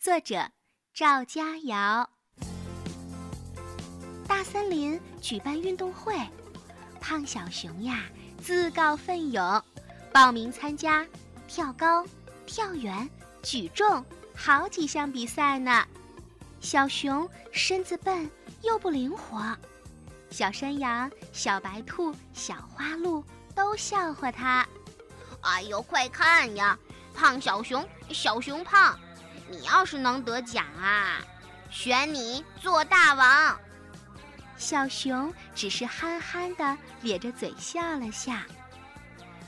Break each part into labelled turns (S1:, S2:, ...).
S1: 作者赵佳瑶。大森林举办运动会，胖小熊呀自告奋勇报名参加跳高、跳远、举重好几项比赛呢。小熊身子笨又不灵活，小山羊、小白兔、小花鹿都笑话他：“
S2: 哎呦，快看呀，胖小熊，小熊胖！”你要是能得奖啊，选你做大王。
S1: 小熊只是憨憨的咧着嘴笑了笑。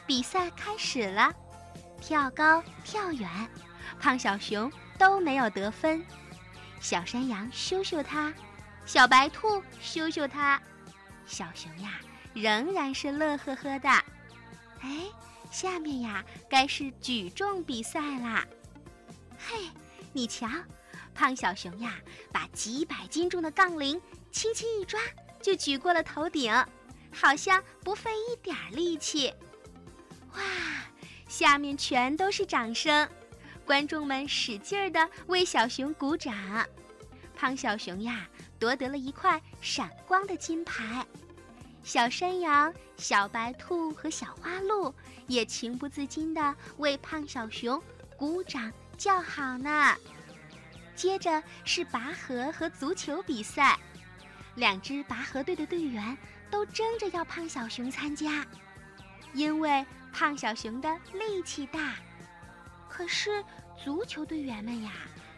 S1: 比赛开始了，跳高、跳远，胖小熊都没有得分。小山羊羞羞它，小白兔羞羞它，小熊呀仍然是乐呵呵的。哎，下面呀该是举重比赛啦。嘿。你瞧，胖小熊呀，把几百斤重的杠铃轻轻一抓，就举过了头顶，好像不费一点力气。哇，下面全都是掌声，观众们使劲儿的为小熊鼓掌。胖小熊呀，夺得了一块闪光的金牌。小山羊、小白兔和小花鹿也情不自禁地为胖小熊鼓掌。叫好呢。接着是拔河和足球比赛，两支拔河队的队员都争着要胖小熊参加，因为胖小熊的力气大。可是足球队员们呀，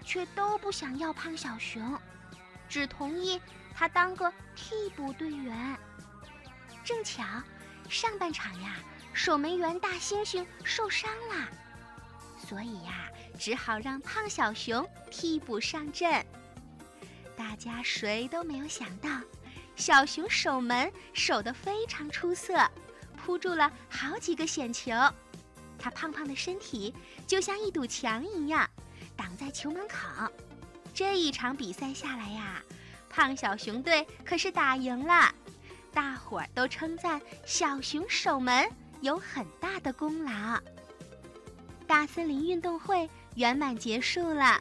S1: 却都不想要胖小熊，只同意他当个替补队员。正巧，上半场呀，守门员大猩猩受伤了。所以呀，只好让胖小熊替补上阵。大家谁都没有想到，小熊守门守得非常出色，扑住了好几个险球。他胖胖的身体就像一堵墙一样，挡在球门口。这一场比赛下来呀，胖小熊队可是打赢了。大伙儿都称赞小熊守门有很大的功劳。大森林运动会圆满结束了，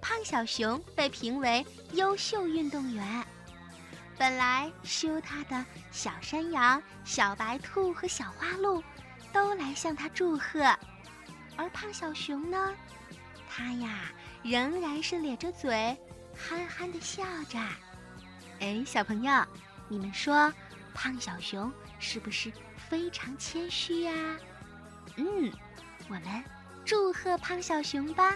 S1: 胖小熊被评为优秀运动员。本来羞他的小山羊、小白兔和小花鹿都来向他祝贺，而胖小熊呢，他呀仍然是咧着嘴，憨憨的笑着。哎，小朋友，你们说胖小熊是不是非常谦虚呀？嗯。我们祝贺胖小熊吧！